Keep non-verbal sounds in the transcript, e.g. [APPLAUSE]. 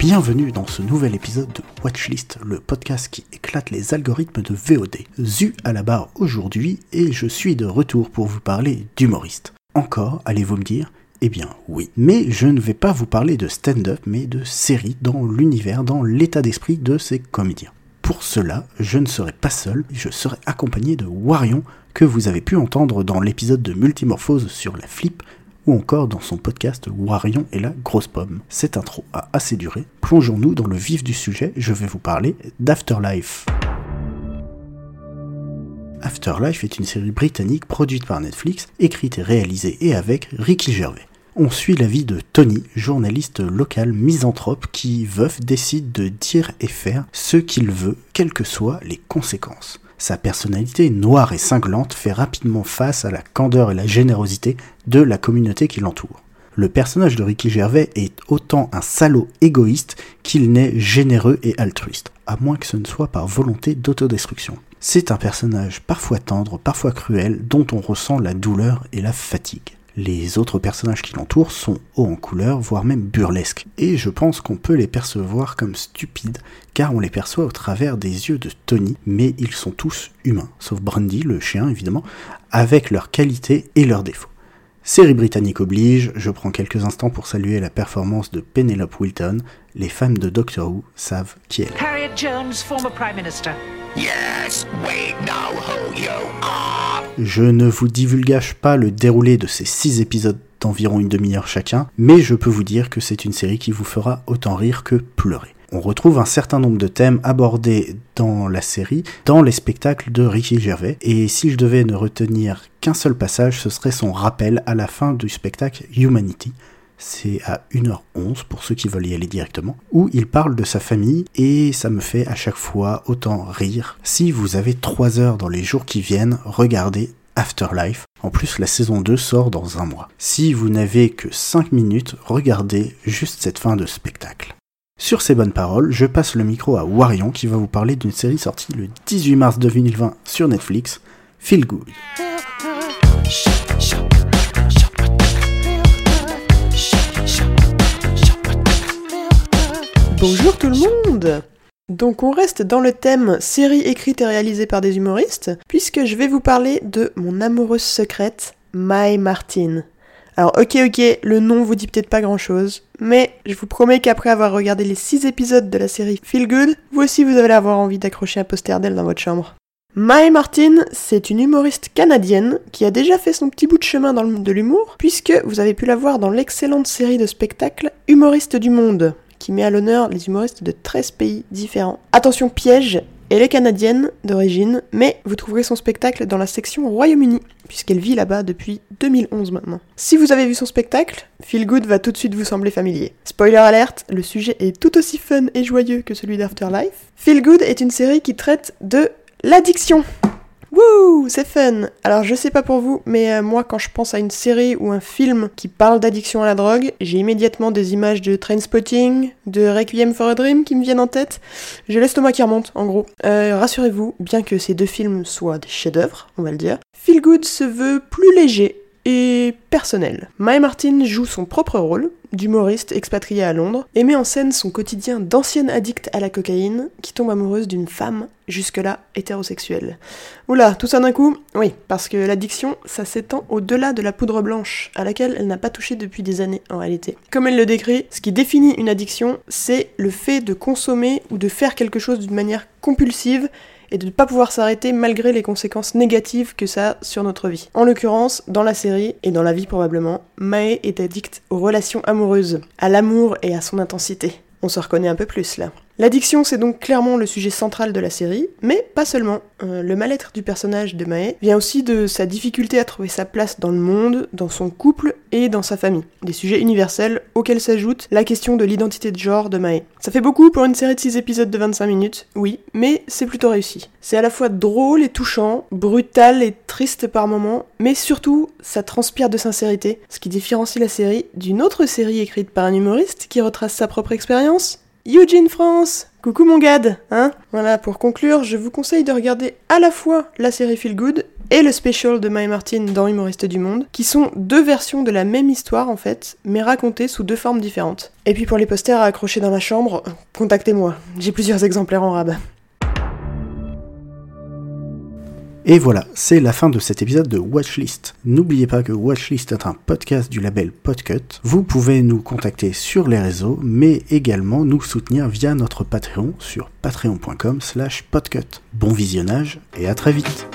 Bienvenue dans ce nouvel épisode de Watchlist, le podcast qui éclate les algorithmes de VOD. Zu à la barre aujourd'hui et je suis de retour pour vous parler d'humoriste. Encore, allez-vous me dire? Eh bien oui. Mais je ne vais pas vous parler de stand-up, mais de séries dans l'univers, dans l'état d'esprit de ces comédiens. Pour cela, je ne serai pas seul, je serai accompagné de Warion, que vous avez pu entendre dans l'épisode de Multimorphose sur la flip, ou encore dans son podcast Warion et la grosse pomme. Cette intro a assez duré, plongeons-nous dans le vif du sujet, je vais vous parler d'Afterlife. Afterlife est une série britannique produite par Netflix, écrite et réalisée et avec Ricky Gervais. On suit la vie de Tony, journaliste local misanthrope qui, veuf, décide de dire et faire ce qu'il veut, quelles que soient les conséquences. Sa personnalité noire et cinglante fait rapidement face à la candeur et la générosité de la communauté qui l'entoure. Le personnage de Ricky Gervais est autant un salaud égoïste qu'il n'est généreux et altruiste, à moins que ce ne soit par volonté d'autodestruction. C'est un personnage parfois tendre, parfois cruel, dont on ressent la douleur et la fatigue. Les autres personnages qui l'entourent sont hauts en couleur, voire même burlesques, et je pense qu'on peut les percevoir comme stupides, car on les perçoit au travers des yeux de Tony, mais ils sont tous humains, sauf Brandy, le chien évidemment, avec leurs qualités et leurs défauts. Série britannique oblige, je prends quelques instants pour saluer la performance de Penelope Wilton. Les fans de Doctor Who savent qui elle est. Harriet Jones, former Prime Minister. Yes, we Je ne vous divulgage pas le déroulé de ces six épisodes d'environ une demi-heure chacun, mais je peux vous dire que c'est une série qui vous fera autant rire que pleurer. On retrouve un certain nombre de thèmes abordés dans la série, dans les spectacles de Ricky Gervais, et si je devais ne retenir qu'un seul passage, ce serait son rappel à la fin du spectacle Humanity, c'est à 1h11 pour ceux qui veulent y aller directement, où il parle de sa famille et ça me fait à chaque fois autant rire. Si vous avez 3 heures dans les jours qui viennent, regardez Afterlife. En plus, la saison 2 sort dans un mois. Si vous n'avez que 5 minutes, regardez juste cette fin de spectacle. Sur ces bonnes paroles, je passe le micro à Warion qui va vous parler d'une série sortie le 18 mars 2020 sur Netflix, Feel Good. [LAUGHS] Bonjour tout le monde Donc on reste dans le thème série écrite et réalisée par des humoristes, puisque je vais vous parler de mon amoureuse secrète, Mai Martin. Alors ok ok, le nom vous dit peut-être pas grand chose, mais je vous promets qu'après avoir regardé les 6 épisodes de la série Feel Good, vous aussi vous allez avoir envie d'accrocher un poster d'elle dans votre chambre. Mae Martin, c'est une humoriste canadienne qui a déjà fait son petit bout de chemin dans le monde de l'humour, puisque vous avez pu la voir dans l'excellente série de spectacles Humoriste du Monde, qui met à l'honneur les humoristes de 13 pays différents. Attention piège, elle est canadienne d'origine, mais vous trouverez son spectacle dans la section Royaume-Uni, puisqu'elle vit là-bas depuis 2011 maintenant. Si vous avez vu son spectacle, Feel Good va tout de suite vous sembler familier. Spoiler alerte, le sujet est tout aussi fun et joyeux que celui d'Afterlife. Feel Good est une série qui traite de l'addiction. Wouh, c'est fun. Alors je sais pas pour vous, mais euh, moi quand je pense à une série ou un film qui parle d'addiction à la drogue, j'ai immédiatement des images de Trainspotting, de Requiem for a Dream qui me viennent en tête. J'ai l'estomac qui remonte, en gros. Euh, Rassurez-vous, bien que ces deux films soient des chefs-d'œuvre, on va le dire, Feel Good se veut plus léger et personnel. Mae Martin joue son propre rôle d'humoriste expatrié à Londres et met en scène son quotidien d'ancienne addicte à la cocaïne qui tombe amoureuse d'une femme jusque-là hétérosexuelle. Oula, tout ça d'un coup? Oui, parce que l'addiction, ça s'étend au-delà de la poudre blanche, à laquelle elle n'a pas touché depuis des années en réalité. Comme elle le décrit, ce qui définit une addiction, c'est le fait de consommer ou de faire quelque chose d'une manière compulsive et de ne pas pouvoir s'arrêter malgré les conséquences négatives que ça a sur notre vie. En l'occurrence, dans la série, et dans la vie probablement, Mae est addicte aux relations amoureuses, à l'amour et à son intensité. On se reconnaît un peu plus là. L'addiction, c'est donc clairement le sujet central de la série, mais pas seulement. Euh, le mal-être du personnage de Mae vient aussi de sa difficulté à trouver sa place dans le monde, dans son couple et dans sa famille. Des sujets universels auxquels s'ajoute la question de l'identité de genre de Mae. Ça fait beaucoup pour une série de 6 épisodes de 25 minutes, oui, mais c'est plutôt réussi. C'est à la fois drôle et touchant, brutal et triste par moments, mais surtout, ça transpire de sincérité, ce qui différencie la série d'une autre série écrite par un humoriste qui retrace sa propre expérience, Eugene France Coucou mon gad, hein Voilà, pour conclure, je vous conseille de regarder à la fois la série Feel Good et le special de My Martin dans Humoriste du Monde, qui sont deux versions de la même histoire en fait, mais racontées sous deux formes différentes. Et puis pour les posters à accrocher dans ma chambre, contactez-moi, j'ai plusieurs exemplaires en rab. Et voilà, c'est la fin de cet épisode de Watchlist. N'oubliez pas que Watchlist est un podcast du label Podcut. Vous pouvez nous contacter sur les réseaux, mais également nous soutenir via notre Patreon sur patreon.com slash podcut. Bon visionnage et à très vite